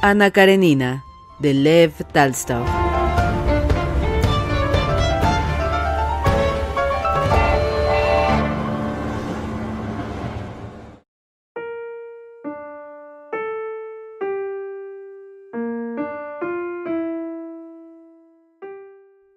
Ana Karenina, de Lev Talstov.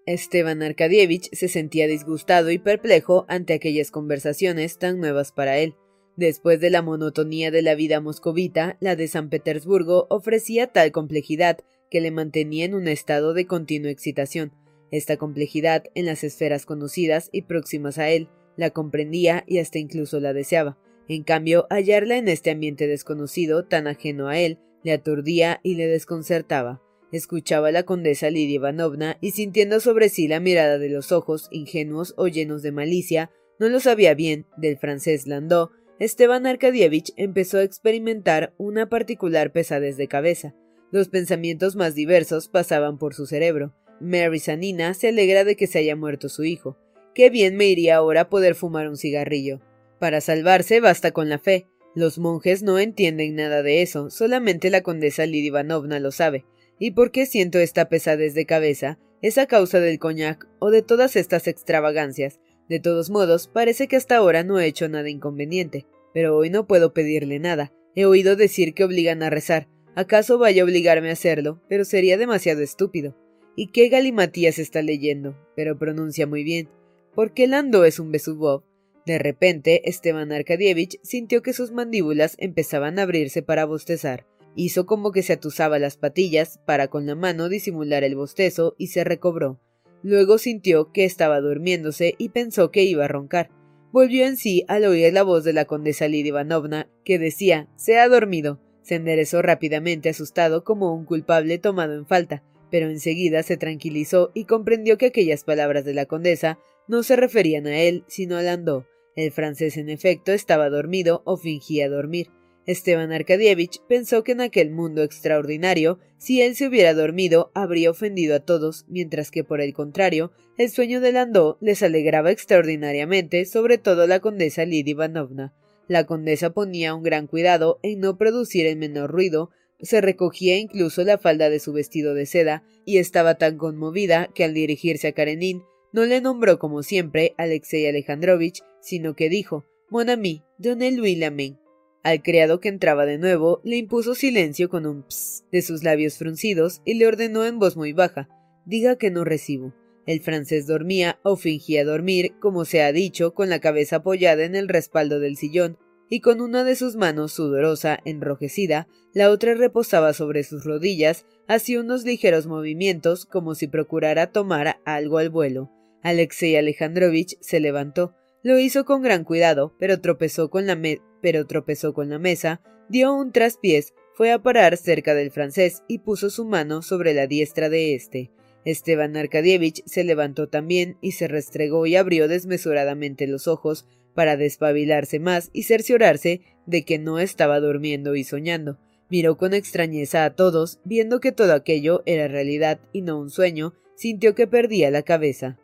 Esteban Arkadievich se sentía disgustado y perplejo ante aquellas conversaciones tan nuevas para él. Después de la monotonía de la vida moscovita, la de San Petersburgo ofrecía tal complejidad que le mantenía en un estado de continua excitación. Esta complejidad, en las esferas conocidas y próximas a él, la comprendía y hasta incluso la deseaba. En cambio, hallarla en este ambiente desconocido, tan ajeno a él, le aturdía y le desconcertaba. Escuchaba a la condesa Lidia Ivanovna y sintiendo sobre sí la mirada de los ojos, ingenuos o llenos de malicia, no lo sabía bien, del francés Landau, Esteban Arkadievich empezó a experimentar una particular pesadez de cabeza. Los pensamientos más diversos pasaban por su cerebro. Mary Sanina se alegra de que se haya muerto su hijo. Qué bien me iría ahora poder fumar un cigarrillo. Para salvarse basta con la fe. Los monjes no entienden nada de eso, solamente la condesa Lidia Ivanovna lo sabe. ¿Y por qué siento esta pesadez de cabeza? ¿Es a causa del coñac o de todas estas extravagancias? De todos modos, parece que hasta ahora no he hecho nada inconveniente, pero hoy no puedo pedirle nada. He oído decir que obligan a rezar. ¿Acaso vaya a obligarme a hacerlo? Pero sería demasiado estúpido. ¿Y qué galimatías está leyendo? Pero pronuncia muy bien. ¿Por qué Lando es un Besubov? De repente, Esteban Arkadievich sintió que sus mandíbulas empezaban a abrirse para bostezar. Hizo como que se atusaba las patillas para con la mano disimular el bostezo y se recobró. Luego sintió que estaba durmiéndose y pensó que iba a roncar. Volvió en sí al oír la voz de la condesa Lidia Ivanovna, que decía Se ha dormido. Se enderezó rápidamente asustado como un culpable tomado en falta, pero enseguida se tranquilizó y comprendió que aquellas palabras de la condesa no se referían a él, sino a Landó. El francés, en efecto, estaba dormido o fingía dormir. Esteban Arkadievich pensó que en aquel mundo extraordinario, si él se hubiera dormido, habría ofendido a todos, mientras que por el contrario, el sueño de Landó les alegraba extraordinariamente, sobre todo la condesa Lidia Ivanovna. La condesa ponía un gran cuidado en no producir el menor ruido, se recogía incluso la falda de su vestido de seda, y estaba tan conmovida que al dirigirse a Karenin no le nombró como siempre Alexei Alejandrovich, sino que dijo Mon ami, donnez Louis la main. Al criado que entraba de nuevo le impuso silencio con un ps de sus labios fruncidos y le ordenó en voz muy baja Diga que no recibo. El francés dormía o fingía dormir, como se ha dicho, con la cabeza apoyada en el respaldo del sillón, y con una de sus manos sudorosa, enrojecida, la otra reposaba sobre sus rodillas, hacía unos ligeros movimientos como si procurara tomar algo al vuelo. Alexei Alejandrovich se levantó, lo hizo con gran cuidado, pero tropezó con la, pero tropezó con la mesa, dio un traspiés, fue a parar cerca del francés y puso su mano sobre la diestra de éste. Esteban Arkadievich se levantó también y se restregó y abrió desmesuradamente los ojos para despabilarse más y cerciorarse de que no estaba durmiendo y soñando. Miró con extrañeza a todos, viendo que todo aquello era realidad y no un sueño, sintió que perdía la cabeza.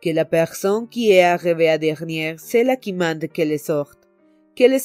Que la personne qui est arrivée à dernière, c'est la qui mande que le sorte. Le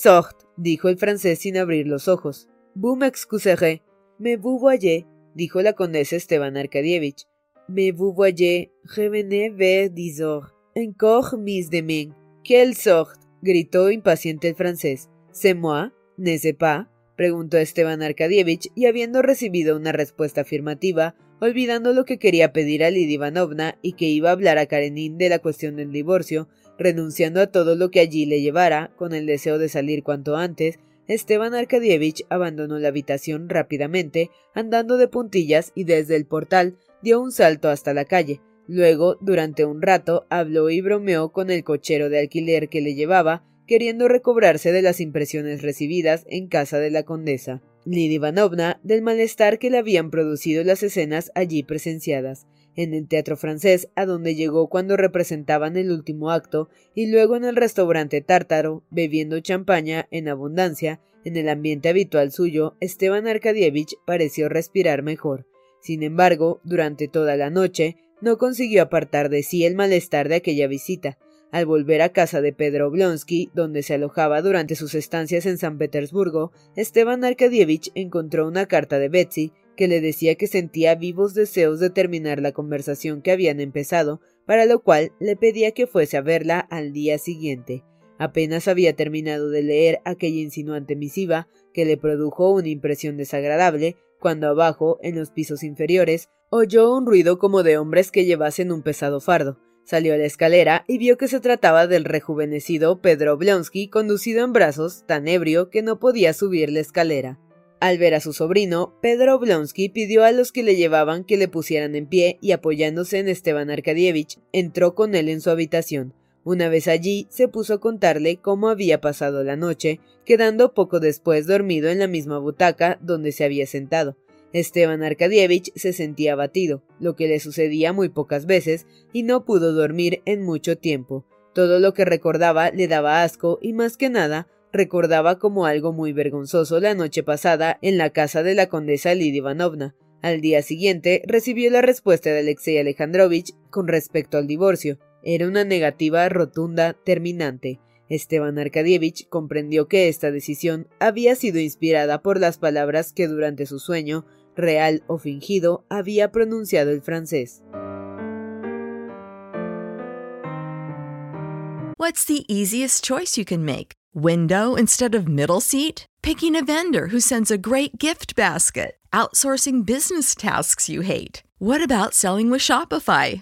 dijo el francés sin abrir los ojos. Vous m'excuserez. Me vous voyez, dijo la condesa Esteban Arkadievich. Me vous voyez, revenez vers dix heures. Encore mis demain. Quelle sorte, gritó impaciente el francés. C'est moi, n'est-ce pas? preguntó Esteban Arkadievich, y habiendo recibido una respuesta afirmativa, olvidando lo que quería pedir a Lidia Ivanovna y que iba a hablar a Karenin de la cuestión del divorcio, renunciando a todo lo que allí le llevara, con el deseo de salir cuanto antes, Esteban Arkadievich abandonó la habitación rápidamente, andando de puntillas y desde el portal dio un salto hasta la calle. Luego, durante un rato, habló y bromeó con el cochero de alquiler que le llevaba, queriendo recobrarse de las impresiones recibidas en casa de la condesa. Lidia Ivanovna del malestar que le habían producido las escenas allí presenciadas, en el teatro francés, a donde llegó cuando representaban el último acto, y luego en el restaurante tártaro, bebiendo champaña en abundancia, en el ambiente habitual suyo, Esteban Arkadievich pareció respirar mejor. Sin embargo, durante toda la noche, no consiguió apartar de sí el malestar de aquella visita. Al volver a casa de Pedro Oblonsky, donde se alojaba durante sus estancias en San Petersburgo, Esteban Arkadievich encontró una carta de Betsy que le decía que sentía vivos deseos de terminar la conversación que habían empezado, para lo cual le pedía que fuese a verla al día siguiente. Apenas había terminado de leer aquella insinuante misiva, que le produjo una impresión desagradable, cuando abajo, en los pisos inferiores, oyó un ruido como de hombres que llevasen un pesado fardo. Salió a la escalera y vio que se trataba del rejuvenecido Pedro Oblonsky conducido en brazos, tan ebrio que no podía subir la escalera. Al ver a su sobrino, Pedro Oblonsky pidió a los que le llevaban que le pusieran en pie y apoyándose en Esteban Arkadievich, entró con él en su habitación. Una vez allí, se puso a contarle cómo había pasado la noche, quedando poco después dormido en la misma butaca donde se había sentado. Esteban Arkadievich se sentía abatido, lo que le sucedía muy pocas veces, y no pudo dormir en mucho tiempo. Todo lo que recordaba le daba asco y más que nada recordaba como algo muy vergonzoso la noche pasada en la casa de la condesa Lidia Ivanovna. Al día siguiente recibió la respuesta de Alexei Alejandrovich con respecto al divorcio. Era una negativa rotunda, terminante. Esteban Arkadievich comprendió que esta decisión había sido inspirada por las palabras que durante su sueño real o fingido, había pronunciado el francés. What's the easiest choice you can make? Window instead of middle seat? Picking a vendor who sends a great gift basket? Outsourcing business tasks you hate? What about selling with Shopify?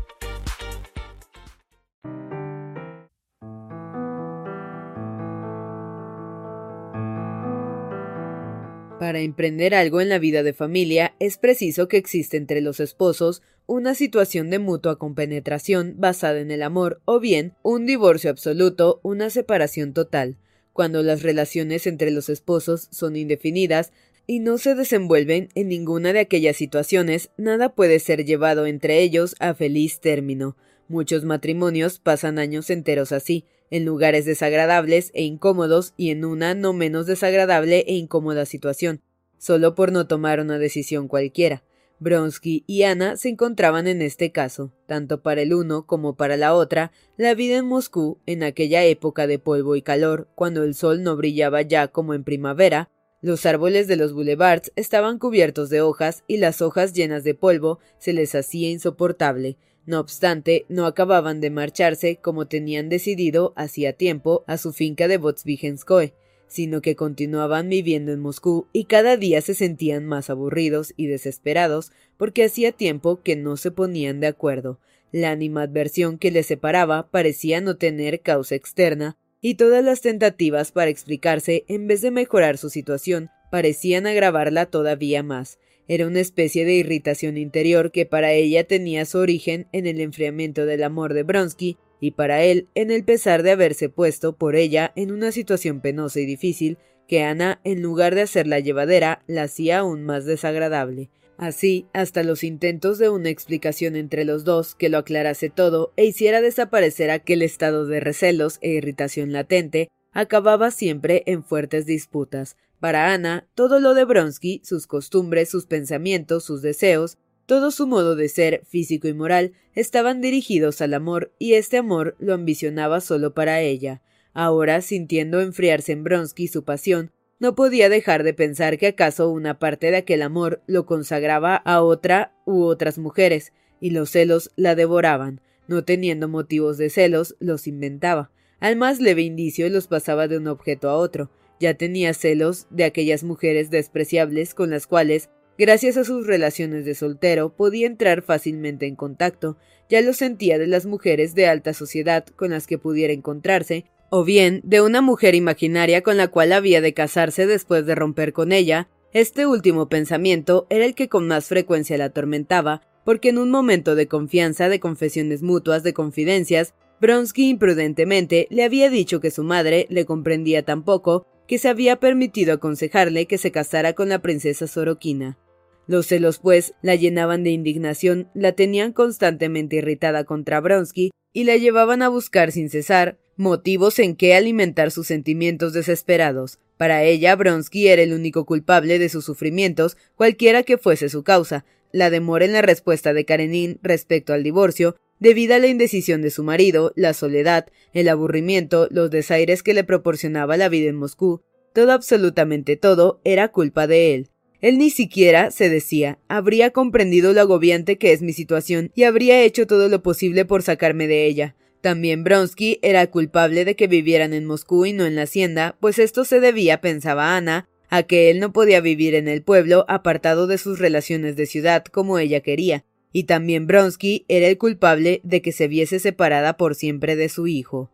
Para emprender algo en la vida de familia es preciso que existe entre los esposos una situación de mutua compenetración basada en el amor o bien un divorcio absoluto, una separación total. Cuando las relaciones entre los esposos son indefinidas y no se desenvuelven en ninguna de aquellas situaciones, nada puede ser llevado entre ellos a feliz término. Muchos matrimonios pasan años enteros así, en lugares desagradables e incómodos y en una no menos desagradable e incómoda situación, solo por no tomar una decisión cualquiera. Bronsky y Ana se encontraban en este caso, tanto para el uno como para la otra, la vida en Moscú, en aquella época de polvo y calor, cuando el sol no brillaba ya como en primavera, los árboles de los boulevards estaban cubiertos de hojas y las hojas llenas de polvo se les hacía insoportable, no obstante, no acababan de marcharse como tenían decidido hacía tiempo a su finca de Votsvigenskoe, sino que continuaban viviendo en Moscú y cada día se sentían más aburridos y desesperados porque hacía tiempo que no se ponían de acuerdo. La animadversión que les separaba parecía no tener causa externa, y todas las tentativas para explicarse, en vez de mejorar su situación, parecían agravarla todavía más. Era una especie de irritación interior que para ella tenía su origen en el enfriamiento del amor de Bronsky y para él en el pesar de haberse puesto por ella en una situación penosa y difícil que Ana, en lugar de hacerla llevadera, la hacía aún más desagradable. Así, hasta los intentos de una explicación entre los dos que lo aclarase todo e hiciera desaparecer aquel estado de recelos e irritación latente, acababa siempre en fuertes disputas, para Ana, todo lo de Bronsky, sus costumbres, sus pensamientos, sus deseos, Todo su modo de ser, físico y moral, estaban dirigidos al amor, y este amor lo ambicionaba solo para ella. Ahora, sintiendo enfriarse en Bronsky su pasión, no podía dejar de pensar que acaso una parte de aquel amor lo consagraba a otra u otras mujeres, y los celos la devoraban. No teniendo motivos de celos, los inventaba. Al más leve indicio los pasaba de un objeto a otro. Ya tenía celos de aquellas mujeres despreciables con las cuales Gracias a sus relaciones de soltero podía entrar fácilmente en contacto, ya lo sentía de las mujeres de alta sociedad con las que pudiera encontrarse, o bien de una mujer imaginaria con la cual había de casarse después de romper con ella. Este último pensamiento era el que con más frecuencia la atormentaba, porque en un momento de confianza, de confesiones mutuas, de confidencias, Bronsky imprudentemente le había dicho que su madre le comprendía tan poco que se había permitido aconsejarle que se casara con la princesa Sorokina. Los celos, pues, la llenaban de indignación, la tenían constantemente irritada contra Bronsky y la llevaban a buscar sin cesar motivos en que alimentar sus sentimientos desesperados. Para ella, Bronsky era el único culpable de sus sufrimientos, cualquiera que fuese su causa. La demora en la respuesta de Karenin respecto al divorcio, debido a la indecisión de su marido, la soledad, el aburrimiento, los desaires que le proporcionaba la vida en Moscú, todo absolutamente todo era culpa de él. Él ni siquiera, se decía, habría comprendido lo agobiante que es mi situación y habría hecho todo lo posible por sacarme de ella. También Bronsky era culpable de que vivieran en Moscú y no en la hacienda, pues esto se debía, pensaba Ana, a que él no podía vivir en el pueblo apartado de sus relaciones de ciudad como ella quería, y también Bronsky era el culpable de que se viese separada por siempre de su hijo.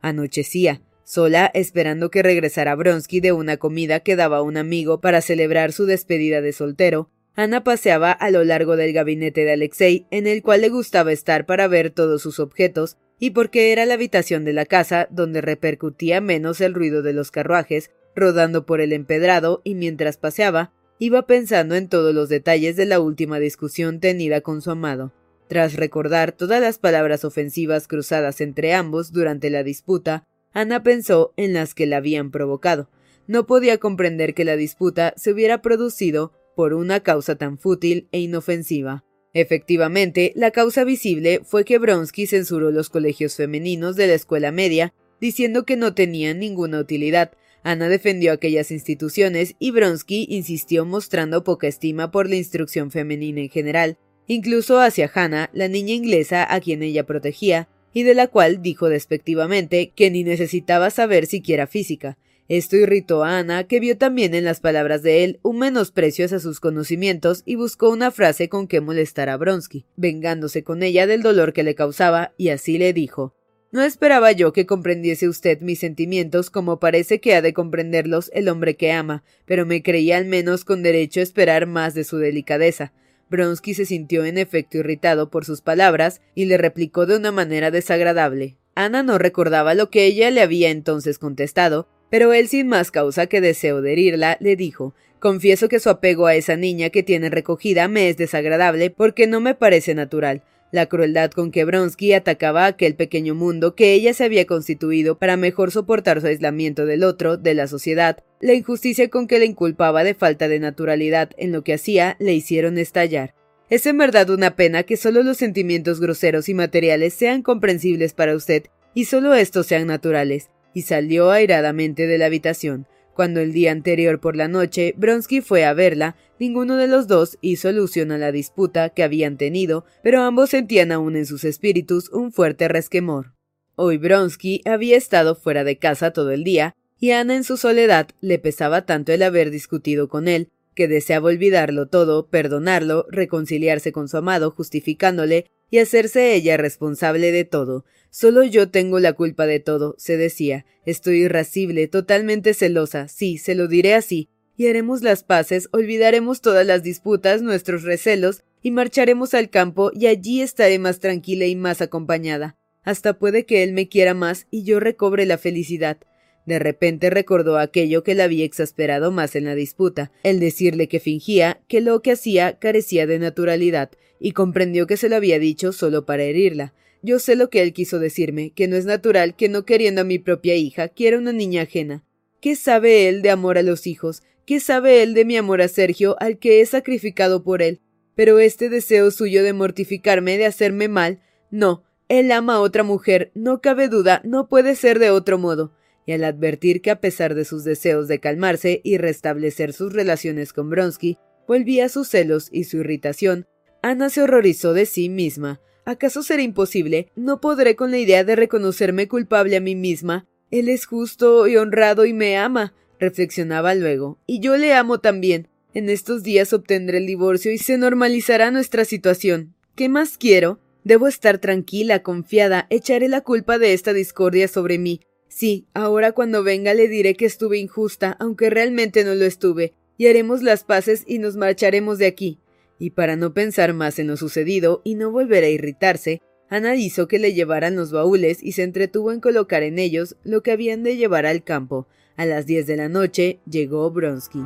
Anochecía. Sola, esperando que regresara Bronsky de una comida que daba un amigo para celebrar su despedida de soltero, Ana paseaba a lo largo del gabinete de Alexei, en el cual le gustaba estar para ver todos sus objetos, y porque era la habitación de la casa donde repercutía menos el ruido de los carruajes, rodando por el empedrado, y mientras paseaba, iba pensando en todos los detalles de la última discusión tenida con su amado. Tras recordar todas las palabras ofensivas cruzadas entre ambos durante la disputa, Ana pensó en las que la habían provocado. No podía comprender que la disputa se hubiera producido por una causa tan fútil e inofensiva. Efectivamente, la causa visible fue que Bronsky censuró los colegios femeninos de la escuela media, diciendo que no tenían ninguna utilidad. Ana defendió aquellas instituciones y Bronsky insistió mostrando poca estima por la instrucción femenina en general, incluso hacia Hannah, la niña inglesa a quien ella protegía, y de la cual dijo despectivamente que ni necesitaba saber siquiera física. Esto irritó a Ana, que vio también en las palabras de él un menosprecio hacia sus conocimientos y buscó una frase con que molestar a Bronsky, vengándose con ella del dolor que le causaba, y así le dijo No esperaba yo que comprendiese usted mis sentimientos como parece que ha de comprenderlos el hombre que ama, pero me creía al menos con derecho a esperar más de su delicadeza. Bronsky se sintió en efecto irritado por sus palabras y le replicó de una manera desagradable. Ana no recordaba lo que ella le había entonces contestado, pero él sin más causa que deseo de herirla, le dijo Confieso que su apego a esa niña que tiene recogida me es desagradable porque no me parece natural. La crueldad con que Bronsky atacaba aquel pequeño mundo que ella se había constituido para mejor soportar su aislamiento del otro, de la sociedad, la injusticia con que le inculpaba de falta de naturalidad en lo que hacía, le hicieron estallar. Es en verdad una pena que solo los sentimientos groseros y materiales sean comprensibles para usted, y solo estos sean naturales, y salió airadamente de la habitación. Cuando el día anterior por la noche Bronsky fue a verla, ninguno de los dos hizo alusión a la disputa que habían tenido, pero ambos sentían aún en sus espíritus un fuerte resquemor. Hoy Bronsky había estado fuera de casa todo el día, y Ana en su soledad le pesaba tanto el haber discutido con él, que deseaba olvidarlo todo, perdonarlo, reconciliarse con su amado, justificándole y hacerse ella responsable de todo. Solo yo tengo la culpa de todo, se decía. Estoy irascible, totalmente celosa, sí, se lo diré así. Y haremos las paces, olvidaremos todas las disputas, nuestros recelos, y marcharemos al campo, y allí estaré más tranquila y más acompañada. Hasta puede que él me quiera más y yo recobre la felicidad. De repente recordó aquello que la había exasperado más en la disputa, el decirle que fingía que lo que hacía carecía de naturalidad, y comprendió que se lo había dicho solo para herirla. Yo sé lo que él quiso decirme, que no es natural que no queriendo a mi propia hija quiera una niña ajena. ¿Qué sabe él de amor a los hijos? ¿Qué sabe él de mi amor a Sergio, al que he sacrificado por él? Pero este deseo suyo de mortificarme, de hacerme mal, no, él ama a otra mujer, no cabe duda, no puede ser de otro modo. Y al advertir que a pesar de sus deseos de calmarse y restablecer sus relaciones con Bronsky, volvía sus celos y su irritación, Ana se horrorizó de sí misma. ¿Acaso será imposible? ¿No podré con la idea de reconocerme culpable a mí misma? Él es justo y honrado y me ama, reflexionaba luego, y yo le amo también. En estos días obtendré el divorcio y se normalizará nuestra situación. ¿Qué más quiero? Debo estar tranquila, confiada, echaré la culpa de esta discordia sobre mí. Sí, ahora cuando venga le diré que estuve injusta, aunque realmente no lo estuve, y haremos las paces y nos marcharemos de aquí. Y para no pensar más en lo sucedido y no volver a irritarse, Ana hizo que le llevaran los baúles y se entretuvo en colocar en ellos lo que habían de llevar al campo. A las diez de la noche llegó Bronsky.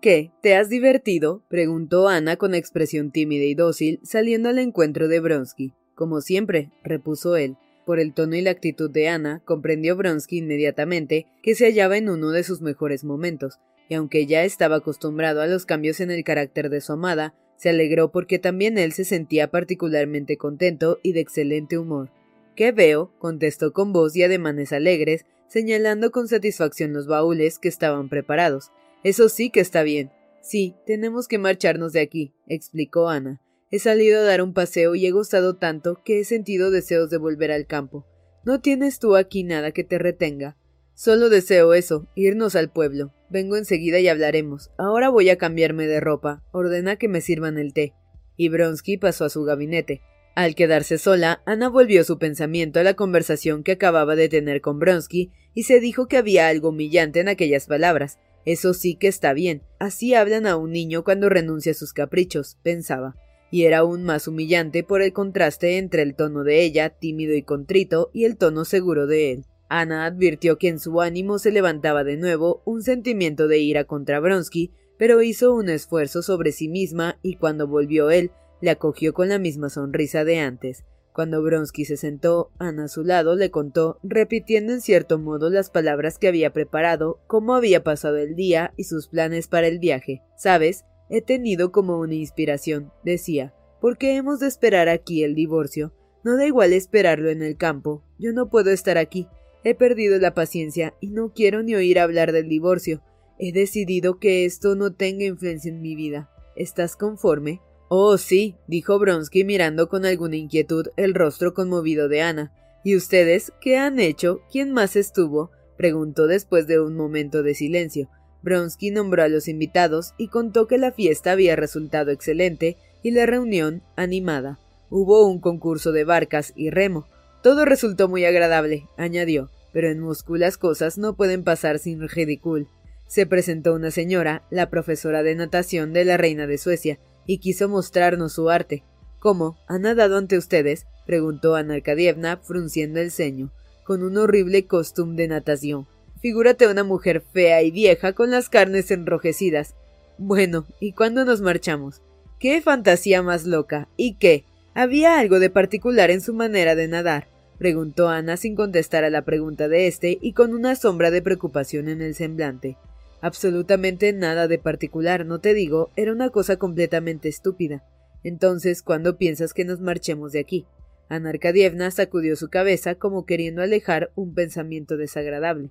¿Qué? ¿Te has divertido? preguntó Ana con expresión tímida y dócil, saliendo al encuentro de Bronsky. Como siempre, repuso él. Por el tono y la actitud de Ana, comprendió Bronsky inmediatamente que se hallaba en uno de sus mejores momentos, y aunque ya estaba acostumbrado a los cambios en el carácter de su amada, se alegró porque también él se sentía particularmente contento y de excelente humor. ¿Qué veo? contestó con voz y ademanes alegres, señalando con satisfacción los baúles que estaban preparados. Eso sí que está bien. Sí, tenemos que marcharnos de aquí, explicó Ana. He salido a dar un paseo y he gustado tanto que he sentido deseos de volver al campo. ¿No tienes tú aquí nada que te retenga? Solo deseo eso, irnos al pueblo. Vengo enseguida y hablaremos. Ahora voy a cambiarme de ropa. Ordena que me sirvan el té. Y Bronsky pasó a su gabinete. Al quedarse sola, Ana volvió su pensamiento a la conversación que acababa de tener con Bronsky y se dijo que había algo humillante en aquellas palabras, eso sí que está bien. Así hablan a un niño cuando renuncia a sus caprichos, pensaba. Y era aún más humillante por el contraste entre el tono de ella, tímido y contrito, y el tono seguro de él. Ana advirtió que en su ánimo se levantaba de nuevo un sentimiento de ira contra Bronsky, pero hizo un esfuerzo sobre sí misma y cuando volvió él, le acogió con la misma sonrisa de antes. Cuando Bronsky se sentó, Ana a su lado le contó, repitiendo en cierto modo las palabras que había preparado, cómo había pasado el día y sus planes para el viaje. Sabes, he tenido como una inspiración, decía. ¿Por qué hemos de esperar aquí el divorcio? No da igual esperarlo en el campo. Yo no puedo estar aquí. He perdido la paciencia y no quiero ni oír hablar del divorcio. He decidido que esto no tenga influencia en mi vida. ¿Estás conforme? Oh, sí, dijo Bronsky mirando con alguna inquietud el rostro conmovido de Ana. ¿Y ustedes qué han hecho? ¿Quién más estuvo? preguntó después de un momento de silencio. Bronsky nombró a los invitados y contó que la fiesta había resultado excelente y la reunión animada. Hubo un concurso de barcas y remo. Todo resultó muy agradable, añadió, pero en Moscú las cosas no pueden pasar sin ridículo. Se presentó una señora, la profesora de natación de la reina de Suecia, y quiso mostrarnos su arte. ¿Cómo? ¿Ha nadado ante ustedes? preguntó Ana Arkadievna, frunciendo el ceño, con un horrible costume de natación. Figúrate una mujer fea y vieja con las carnes enrojecidas. Bueno, ¿y cuándo nos marchamos? ¡Qué fantasía más loca! ¿Y qué? ¿Había algo de particular en su manera de nadar? preguntó Ana sin contestar a la pregunta de éste y con una sombra de preocupación en el semblante. Absolutamente nada de particular, no te digo, era una cosa completamente estúpida. Entonces, ¿cuándo piensas que nos marchemos de aquí? Ana Arkadievna sacudió su cabeza como queriendo alejar un pensamiento desagradable.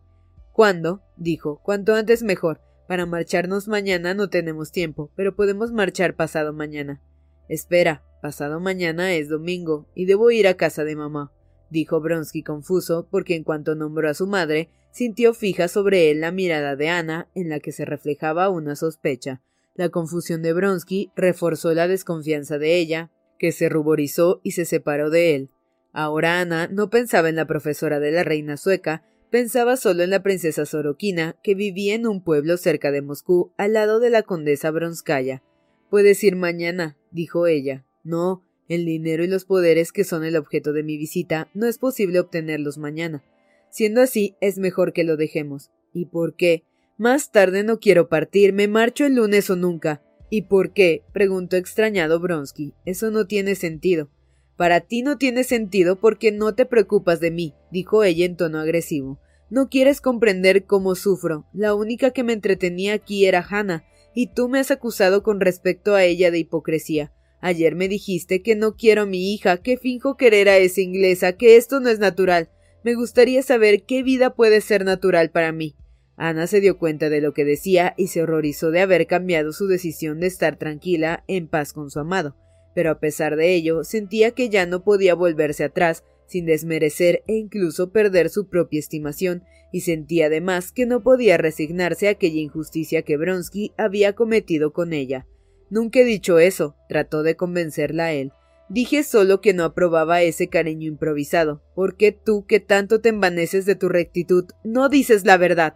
¿Cuándo? dijo. Cuanto antes mejor. Para marcharnos mañana no tenemos tiempo, pero podemos marchar pasado mañana. Espera, pasado mañana es domingo, y debo ir a casa de mamá, dijo Bronsky confuso, porque en cuanto nombró a su madre, sintió fija sobre él la mirada de Ana, en la que se reflejaba una sospecha. La confusión de Bronsky reforzó la desconfianza de ella, que se ruborizó y se separó de él. Ahora Ana no pensaba en la profesora de la reina sueca, pensaba solo en la princesa Sorokina, que vivía en un pueblo cerca de Moscú, al lado de la condesa Bronskaya. Puedes ir mañana, dijo ella. No, el dinero y los poderes que son el objeto de mi visita no es posible obtenerlos mañana. Siendo así, es mejor que lo dejemos. ¿Y por qué? Más tarde no quiero partir, me marcho el lunes o nunca. ¿Y por qué? preguntó extrañado Bronsky. Eso no tiene sentido. Para ti no tiene sentido porque no te preocupas de mí, dijo ella en tono agresivo. No quieres comprender cómo sufro. La única que me entretenía aquí era Hannah, y tú me has acusado con respecto a ella de hipocresía. Ayer me dijiste que no quiero a mi hija, que finjo querer a esa inglesa, que esto no es natural. Me gustaría saber qué vida puede ser natural para mí. Ana se dio cuenta de lo que decía y se horrorizó de haber cambiado su decisión de estar tranquila, en paz con su amado. Pero a pesar de ello, sentía que ya no podía volverse atrás, sin desmerecer e incluso perder su propia estimación, y sentía además que no podía resignarse a aquella injusticia que Bronsky había cometido con ella. Nunca he dicho eso, trató de convencerla a él. Dije solo que no aprobaba ese cariño improvisado. ¿Por qué tú, que tanto te envaneces de tu rectitud, no dices la verdad?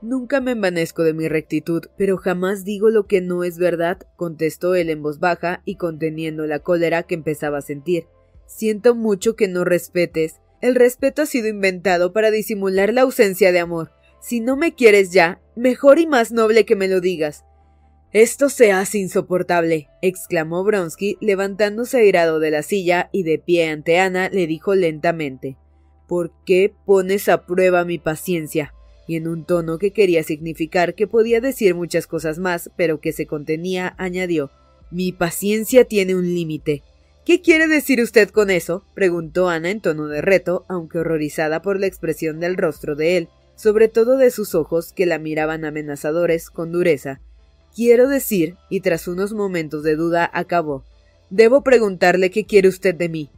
Nunca me envanezco de mi rectitud, pero jamás digo lo que no es verdad, contestó él en voz baja y conteniendo la cólera que empezaba a sentir. Siento mucho que no respetes. El respeto ha sido inventado para disimular la ausencia de amor. Si no me quieres ya, mejor y más noble que me lo digas. Esto se hace insoportable, exclamó Bronsky, levantándose airado de la silla y de pie ante Ana le dijo lentamente ¿Por qué pones a prueba mi paciencia? y en un tono que quería significar que podía decir muchas cosas más, pero que se contenía, añadió Mi paciencia tiene un límite. ¿Qué quiere decir usted con eso? preguntó Ana en tono de reto, aunque horrorizada por la expresión del rostro de él, sobre todo de sus ojos que la miraban amenazadores con dureza. Quiero decir, y tras unos momentos de duda acabó, debo preguntarle qué quiere usted de mí.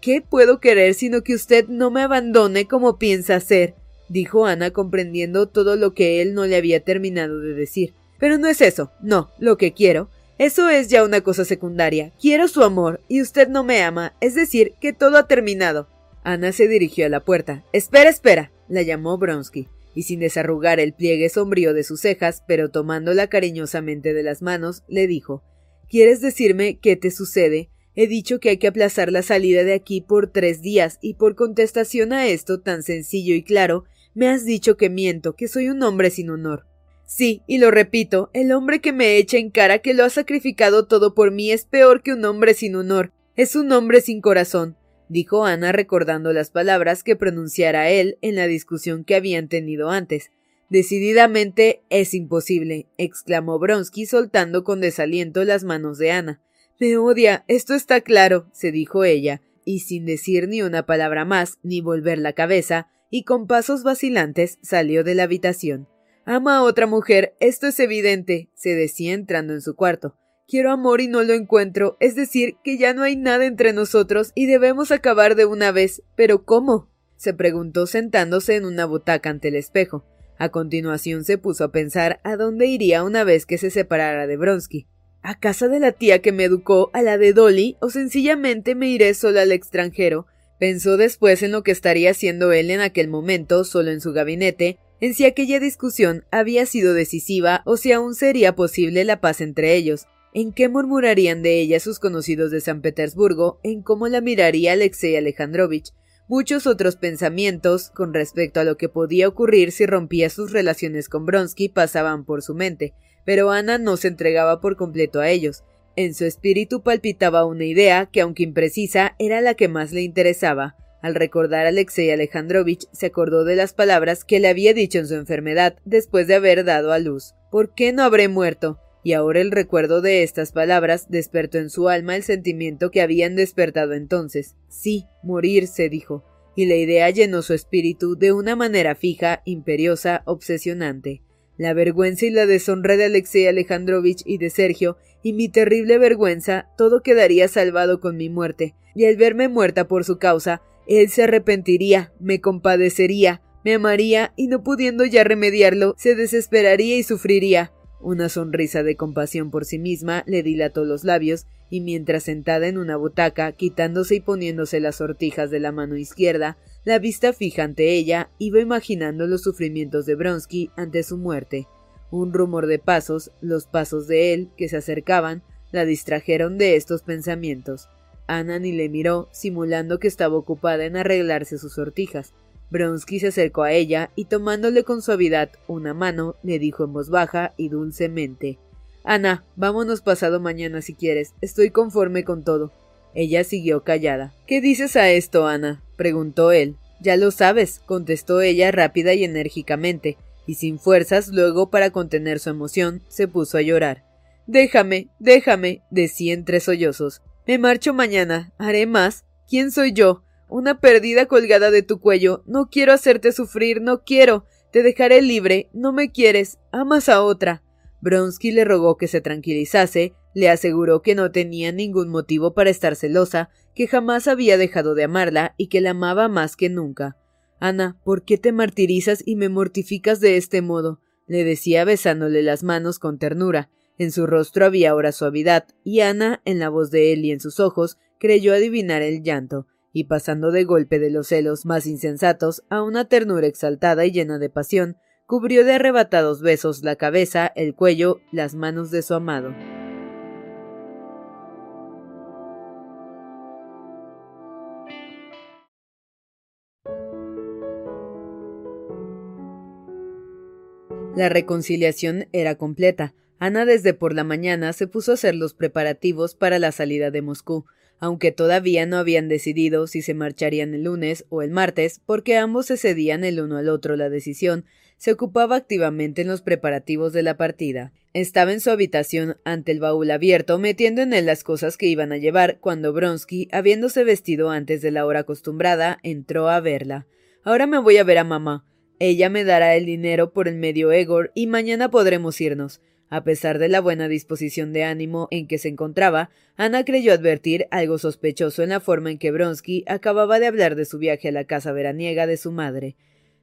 ¿Qué puedo querer sino que usted no me abandone como piensa hacer? dijo Ana comprendiendo todo lo que él no le había terminado de decir. Pero no es eso, no, lo que quiero. Eso es ya una cosa secundaria. Quiero su amor, y usted no me ama, es decir, que todo ha terminado. Ana se dirigió a la puerta. Espera, espera, la llamó Bronsky, y sin desarrugar el pliegue sombrío de sus cejas, pero tomándola cariñosamente de las manos, le dijo ¿Quieres decirme qué te sucede? He dicho que hay que aplazar la salida de aquí por tres días, y por contestación a esto tan sencillo y claro, me has dicho que miento, que soy un hombre sin honor. Sí, y lo repito, el hombre que me echa en cara que lo ha sacrificado todo por mí es peor que un hombre sin honor, es un hombre sin corazón, dijo Ana recordando las palabras que pronunciara él en la discusión que habían tenido antes. Decididamente es imposible, exclamó Bronsky soltando con desaliento las manos de Ana. Me odia, esto está claro, se dijo ella, y sin decir ni una palabra más, ni volver la cabeza, y con pasos vacilantes salió de la habitación. Ama a otra mujer, esto es evidente, se decía entrando en su cuarto. Quiero amor y no lo encuentro, es decir, que ya no hay nada entre nosotros y debemos acabar de una vez. ¿Pero cómo? se preguntó sentándose en una butaca ante el espejo. A continuación se puso a pensar a dónde iría una vez que se separara de Bronsky. ¿A casa de la tía que me educó, a la de Dolly, o sencillamente me iré sola al extranjero? Pensó después en lo que estaría haciendo él en aquel momento, solo en su gabinete, en si aquella discusión había sido decisiva o si aún sería posible la paz entre ellos, en qué murmurarían de ella sus conocidos de San Petersburgo, en cómo la miraría Alexei Alejandrovich, muchos otros pensamientos con respecto a lo que podía ocurrir si rompía sus relaciones con Bronsky pasaban por su mente, pero Ana no se entregaba por completo a ellos, en su espíritu palpitaba una idea que, aunque imprecisa, era la que más le interesaba. Al recordar a Alexei Alejandrovich, se acordó de las palabras que le había dicho en su enfermedad después de haber dado a luz. ¿Por qué no habré muerto? Y ahora el recuerdo de estas palabras despertó en su alma el sentimiento que habían despertado entonces. Sí, morir, se dijo, y la idea llenó su espíritu de una manera fija, imperiosa, obsesionante. La vergüenza y la deshonra de Alexei Alejandrovich y de Sergio y mi terrible vergüenza, todo quedaría salvado con mi muerte, y al verme muerta por su causa, él se arrepentiría, me compadecería, me amaría y no pudiendo ya remediarlo, se desesperaría y sufriría. Una sonrisa de compasión por sí misma le dilató los labios, y mientras sentada en una butaca, quitándose y poniéndose las sortijas de la mano izquierda, la vista fija ante ella, iba imaginando los sufrimientos de Bronsky ante su muerte. Un rumor de pasos, los pasos de él, que se acercaban, la distrajeron de estos pensamientos. Ana ni le miró, simulando que estaba ocupada en arreglarse sus sortijas. Bronsky se acercó a ella y tomándole con suavidad una mano, le dijo en voz baja y dulcemente Ana, vámonos pasado mañana si quieres. Estoy conforme con todo. Ella siguió callada. ¿Qué dices a esto, Ana? preguntó él. Ya lo sabes, contestó ella rápida y enérgicamente, y sin fuerzas luego para contener su emoción, se puso a llorar. Déjame, déjame, decía entre sollozos. Me marcho mañana. Haré más. ¿Quién soy yo? Una perdida colgada de tu cuello. No quiero hacerte sufrir, no quiero. Te dejaré libre. No me quieres. Amas a otra. Bronsky le rogó que se tranquilizase, le aseguró que no tenía ningún motivo para estar celosa, que jamás había dejado de amarla y que la amaba más que nunca. Ana, ¿por qué te martirizas y me mortificas de este modo? le decía besándole las manos con ternura. En su rostro había ahora suavidad, y Ana, en la voz de él y en sus ojos, creyó adivinar el llanto, y pasando de golpe de los celos más insensatos a una ternura exaltada y llena de pasión, cubrió de arrebatados besos la cabeza, el cuello, las manos de su amado. La reconciliación era completa. Ana desde por la mañana se puso a hacer los preparativos para la salida de Moscú, aunque todavía no habían decidido si se marcharían el lunes o el martes, porque ambos se cedían el uno al otro la decisión, se ocupaba activamente en los preparativos de la partida. Estaba en su habitación ante el baúl abierto, metiendo en él las cosas que iban a llevar, cuando Bronsky, habiéndose vestido antes de la hora acostumbrada, entró a verla. Ahora me voy a ver a mamá. Ella me dará el dinero por el medio Egor y mañana podremos irnos. A pesar de la buena disposición de ánimo en que se encontraba, Ana creyó advertir algo sospechoso en la forma en que Bronsky acababa de hablar de su viaje a la casa veraniega de su madre.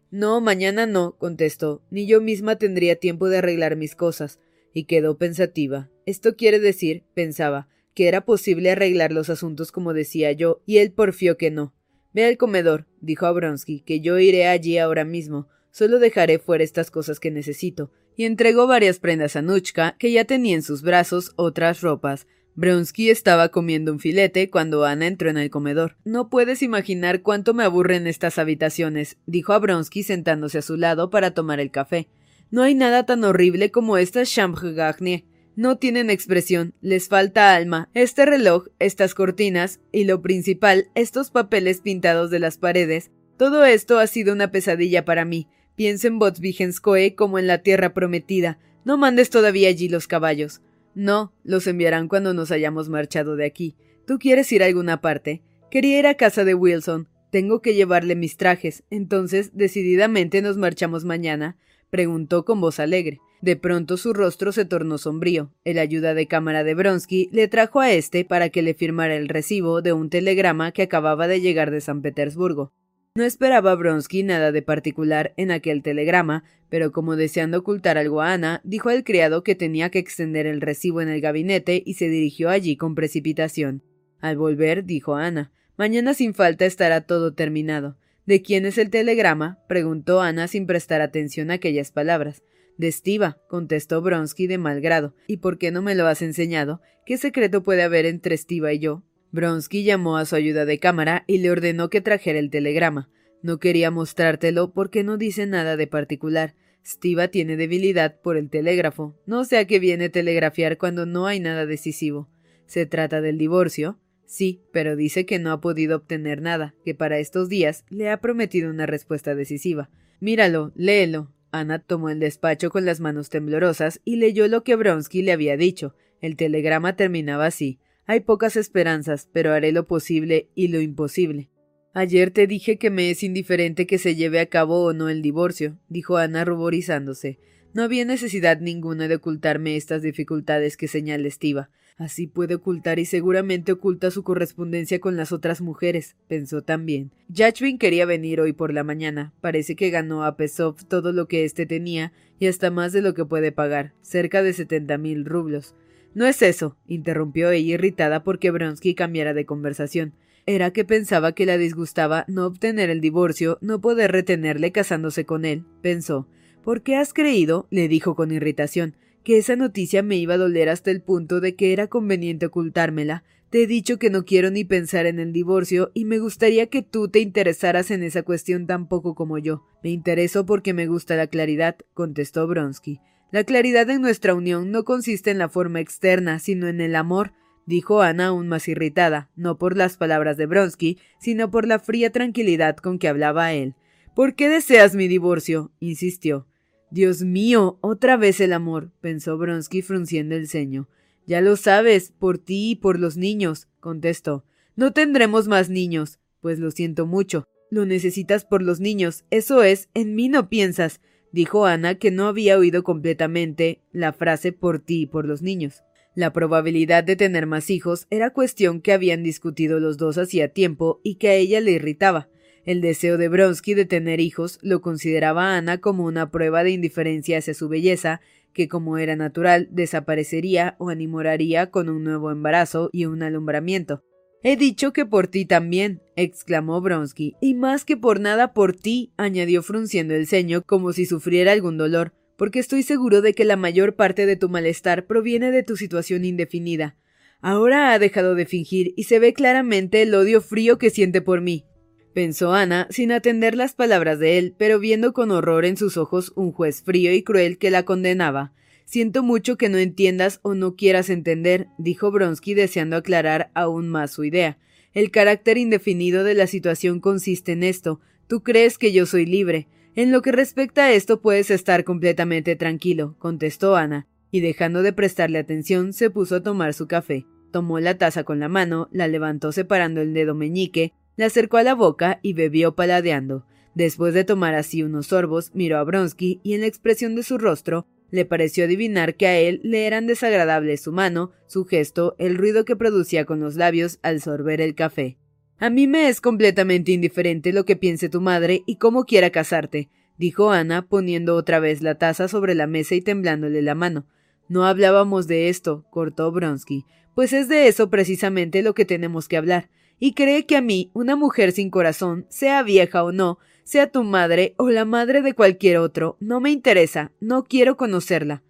No, mañana no, contestó, ni yo misma tendría tiempo de arreglar mis cosas. Y quedó pensativa. Esto quiere decir, pensaba, que era posible arreglar los asuntos como decía yo, y él porfió que no. Ve al comedor, dijo a Bronsky, que yo iré allí ahora mismo. Solo dejaré fuera estas cosas que necesito. Y entregó varias prendas a Nuchka, que ya tenía en sus brazos otras ropas. Bronsky estaba comiendo un filete cuando Ana entró en el comedor. No puedes imaginar cuánto me aburren estas habitaciones, dijo a Bronsky sentándose a su lado para tomar el café. No hay nada tan horrible como estas chambre. No tienen expresión, les falta alma. Este reloj, estas cortinas y lo principal, estos papeles pintados de las paredes, todo esto ha sido una pesadilla para mí. Pienso en Botsvigenskoe como en la tierra prometida. No mandes todavía allí los caballos. No, los enviarán cuando nos hayamos marchado de aquí. ¿Tú quieres ir a alguna parte? Quería ir a casa de Wilson. Tengo que llevarle mis trajes. Entonces, decididamente nos marchamos mañana. preguntó con voz alegre. De pronto su rostro se tornó sombrío. El ayuda de cámara de Bronsky le trajo a éste para que le firmara el recibo de un telegrama que acababa de llegar de San Petersburgo. No esperaba Bronsky nada de particular en aquel telegrama, pero como deseando ocultar algo a Ana, dijo al criado que tenía que extender el recibo en el gabinete y se dirigió allí con precipitación. Al volver, dijo Ana, mañana sin falta estará todo terminado. ¿De quién es el telegrama? preguntó Ana sin prestar atención a aquellas palabras. De Stiva, contestó Bronsky de mal grado. ¿Y por qué no me lo has enseñado? ¿Qué secreto puede haber entre Stiva y yo? Bronsky llamó a su ayuda de cámara y le ordenó que trajera el telegrama. No quería mostrártelo porque no dice nada de particular. Stiva tiene debilidad por el telégrafo. No sé a qué viene telegrafiar cuando no hay nada decisivo. ¿Se trata del divorcio? Sí, pero dice que no ha podido obtener nada, que para estos días le ha prometido una respuesta decisiva. Míralo, léelo. Ana tomó el despacho con las manos temblorosas y leyó lo que Bronsky le había dicho. El telegrama terminaba así. Hay pocas esperanzas, pero haré lo posible y lo imposible. Ayer te dije que me es indiferente que se lleve a cabo o no el divorcio, dijo Ana ruborizándose. No había necesidad ninguna de ocultarme estas dificultades que señala Estiva. Así puede ocultar y seguramente oculta su correspondencia con las otras mujeres, pensó también. Yachvin quería venir hoy por la mañana. Parece que ganó a Pesov todo lo que éste tenía y hasta más de lo que puede pagar, cerca de setenta mil rublos. No es eso, interrumpió ella irritada porque Bronsky cambiara de conversación. Era que pensaba que la disgustaba no obtener el divorcio, no poder retenerle casándose con él, pensó. ¿Por qué has creído? le dijo con irritación que esa noticia me iba a doler hasta el punto de que era conveniente ocultármela. Te he dicho que no quiero ni pensar en el divorcio y me gustaría que tú te interesaras en esa cuestión tan poco como yo. Me intereso porque me gusta la claridad, contestó Bronsky. La claridad en nuestra unión no consiste en la forma externa, sino en el amor. dijo Ana aún más irritada, no por las palabras de Bronsky, sino por la fría tranquilidad con que hablaba él. ¿Por qué deseas mi divorcio? insistió. Dios mío, otra vez el amor, pensó Bronsky frunciendo el ceño. Ya lo sabes, por ti y por los niños, contestó. No tendremos más niños. Pues lo siento mucho. Lo necesitas por los niños. Eso es, en mí no piensas, dijo Ana, que no había oído completamente la frase por ti y por los niños. La probabilidad de tener más hijos era cuestión que habían discutido los dos hacía tiempo y que a ella le irritaba. El deseo de Bronsky de tener hijos lo consideraba Ana como una prueba de indiferencia hacia su belleza, que como era natural desaparecería o animoraría con un nuevo embarazo y un alumbramiento. He dicho que por ti también, exclamó Bronsky, y más que por nada por ti, añadió frunciendo el ceño como si sufriera algún dolor porque estoy seguro de que la mayor parte de tu malestar proviene de tu situación indefinida. Ahora ha dejado de fingir y se ve claramente el odio frío que siente por mí. Pensó Ana, sin atender las palabras de él, pero viendo con horror en sus ojos un juez frío y cruel que la condenaba. Siento mucho que no entiendas o no quieras entender, dijo Bronsky deseando aclarar aún más su idea. El carácter indefinido de la situación consiste en esto. Tú crees que yo soy libre. En lo que respecta a esto puedes estar completamente tranquilo, contestó Ana, y dejando de prestarle atención se puso a tomar su café. Tomó la taza con la mano, la levantó separando el dedo meñique, la acercó a la boca y bebió paladeando. Después de tomar así unos sorbos, miró a Bronsky y en la expresión de su rostro le pareció adivinar que a él le eran desagradables su mano, su gesto, el ruido que producía con los labios al sorber el café. A mí me es completamente indiferente lo que piense tu madre y cómo quiera casarte, dijo Ana, poniendo otra vez la taza sobre la mesa y temblándole la mano. No hablábamos de esto, cortó Bronsky, pues es de eso precisamente lo que tenemos que hablar. Y cree que a mí, una mujer sin corazón, sea vieja o no, sea tu madre o la madre de cualquier otro, no me interesa, no quiero conocerla.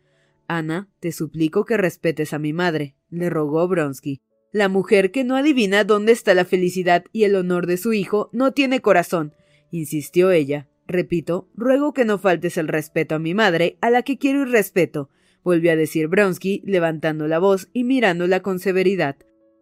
Ana, te suplico que respetes a mi madre, le rogó Bronsky. La mujer que no adivina dónde está la felicidad y el honor de su hijo no tiene corazón, insistió ella. Repito, ruego que no faltes el respeto a mi madre, a la que quiero y respeto, volvió a decir Bronsky, levantando la voz y mirándola con severidad.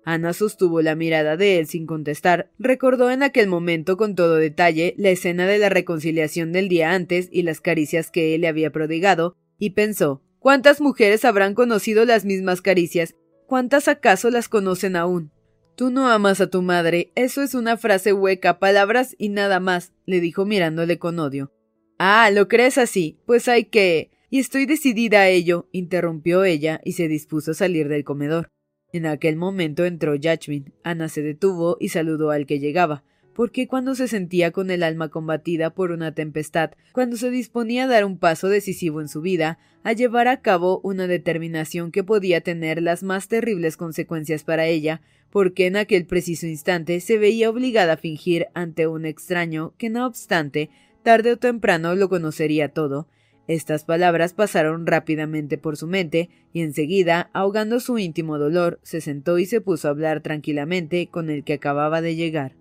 Ana sostuvo la mirada de él sin contestar, recordó en aquel momento con todo detalle la escena de la reconciliación del día antes y las caricias que él le había prodigado, y pensó ¿Cuántas mujeres habrán conocido las mismas caricias ¿Cuántas acaso las conocen aún? Tú no amas a tu madre, eso es una frase hueca, palabras y nada más, le dijo mirándole con odio. Ah, ¿lo crees así? Pues hay que. Y estoy decidida a ello, interrumpió ella y se dispuso a salir del comedor. En aquel momento entró Jasmine. Ana se detuvo y saludó al que llegaba porque cuando se sentía con el alma combatida por una tempestad, cuando se disponía a dar un paso decisivo en su vida, a llevar a cabo una determinación que podía tener las más terribles consecuencias para ella, porque en aquel preciso instante se veía obligada a fingir ante un extraño que no obstante tarde o temprano lo conocería todo. Estas palabras pasaron rápidamente por su mente, y enseguida, ahogando su íntimo dolor, se sentó y se puso a hablar tranquilamente con el que acababa de llegar.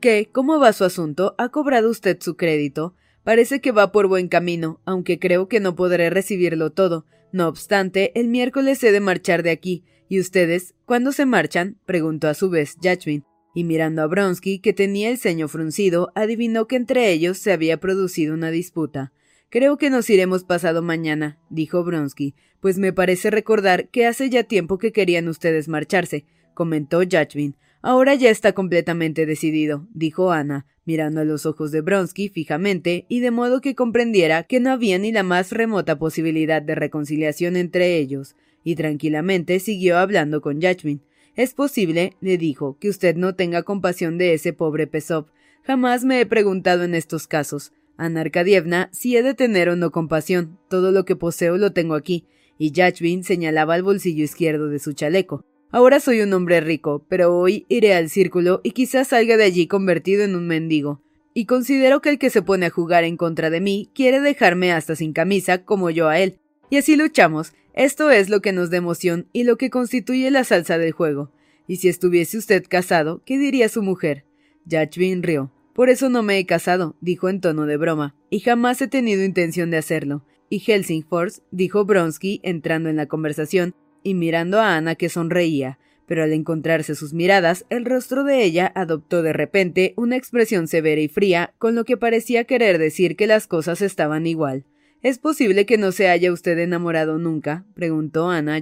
¿Qué? ¿Cómo va su asunto? ¿Ha cobrado usted su crédito? Parece que va por buen camino, aunque creo que no podré recibirlo todo. No obstante, el miércoles he de marchar de aquí. ¿Y ustedes? ¿Cuándo se marchan? preguntó a su vez Jasmine, y mirando a Bronsky, que tenía el ceño fruncido, adivinó que entre ellos se había producido una disputa. Creo que nos iremos pasado mañana, dijo Bronsky, pues me parece recordar que hace ya tiempo que querían ustedes marcharse, comentó Jasmine. Ahora ya está completamente decidido, dijo Ana, mirando a los ojos de Bronsky fijamente y de modo que comprendiera que no había ni la más remota posibilidad de reconciliación entre ellos, y tranquilamente siguió hablando con Yachmin. Es posible, le dijo, que usted no tenga compasión de ese pobre Pesov. Jamás me he preguntado en estos casos. Ana si he de tener o no compasión, todo lo que poseo lo tengo aquí, y Yachmin señalaba el bolsillo izquierdo de su chaleco. Ahora soy un hombre rico, pero hoy iré al círculo y quizás salga de allí convertido en un mendigo. Y considero que el que se pone a jugar en contra de mí quiere dejarme hasta sin camisa como yo a él. Y así luchamos. Esto es lo que nos da emoción y lo que constituye la salsa del juego. Y si estuviese usted casado, ¿qué diría su mujer? Yachvin rió. Por eso no me he casado, dijo en tono de broma, y jamás he tenido intención de hacerlo. Y Helsingfors, dijo Bronsky, entrando en la conversación, y mirando a Ana que sonreía, pero al encontrarse sus miradas, el rostro de ella adoptó de repente una expresión severa y fría, con lo que parecía querer decir que las cosas estaban igual. ¿Es posible que no se haya usted enamorado nunca? preguntó Ana a.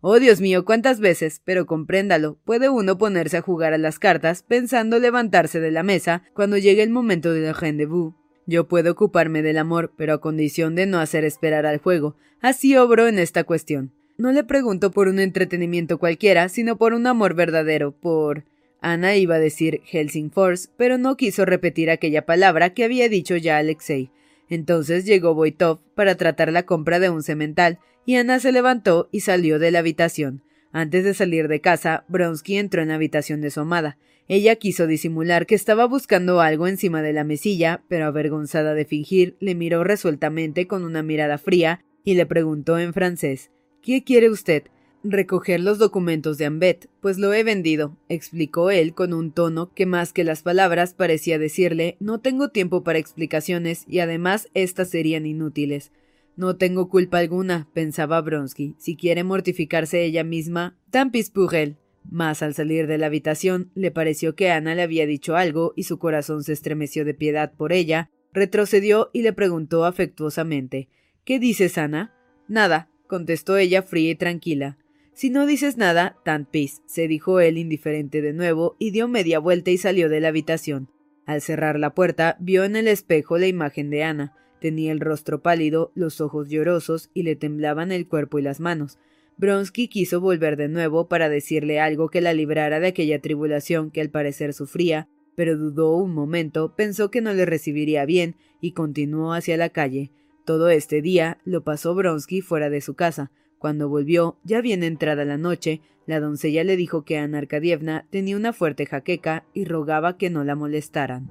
Oh, Dios mío, cuántas veces, pero compréndalo, puede uno ponerse a jugar a las cartas pensando levantarse de la mesa cuando llegue el momento del rendezvous. Yo puedo ocuparme del amor, pero a condición de no hacer esperar al juego. Así obro en esta cuestión. No le pregunto por un entretenimiento cualquiera, sino por un amor verdadero, por... Ana iba a decir Helsingfors, pero no quiso repetir aquella palabra que había dicho ya Alexei. Entonces llegó Voitov para tratar la compra de un semental, y Ana se levantó y salió de la habitación. Antes de salir de casa, Bronsky entró en la habitación de su amada. Ella quiso disimular que estaba buscando algo encima de la mesilla, pero avergonzada de fingir, le miró resueltamente con una mirada fría y le preguntó en francés ¿Qué quiere usted? Recoger los documentos de Ambet, pues lo he vendido, explicó él con un tono que más que las palabras parecía decirle no tengo tiempo para explicaciones y además estas serían inútiles. No tengo culpa alguna, pensaba Bronsky. Si quiere mortificarse ella misma, pis pour elle. Mas al salir de la habitación le pareció que Ana le había dicho algo y su corazón se estremeció de piedad por ella, retrocedió y le preguntó afectuosamente ¿Qué dices, Ana? Nada, contestó ella fría y tranquila. Si no dices nada, tan pis, se dijo él indiferente de nuevo, y dio media vuelta y salió de la habitación. Al cerrar la puerta, vio en el espejo la imagen de Ana. Tenía el rostro pálido, los ojos llorosos, y le temblaban el cuerpo y las manos. Bronsky quiso volver de nuevo para decirle algo que la librara de aquella tribulación que al parecer sufría, pero dudó un momento, pensó que no le recibiría bien, y continuó hacia la calle. Todo este día lo pasó Bronsky fuera de su casa. Cuando volvió, ya bien entrada la noche, la doncella le dijo que Ana Arkadievna tenía una fuerte jaqueca y rogaba que no la molestaran.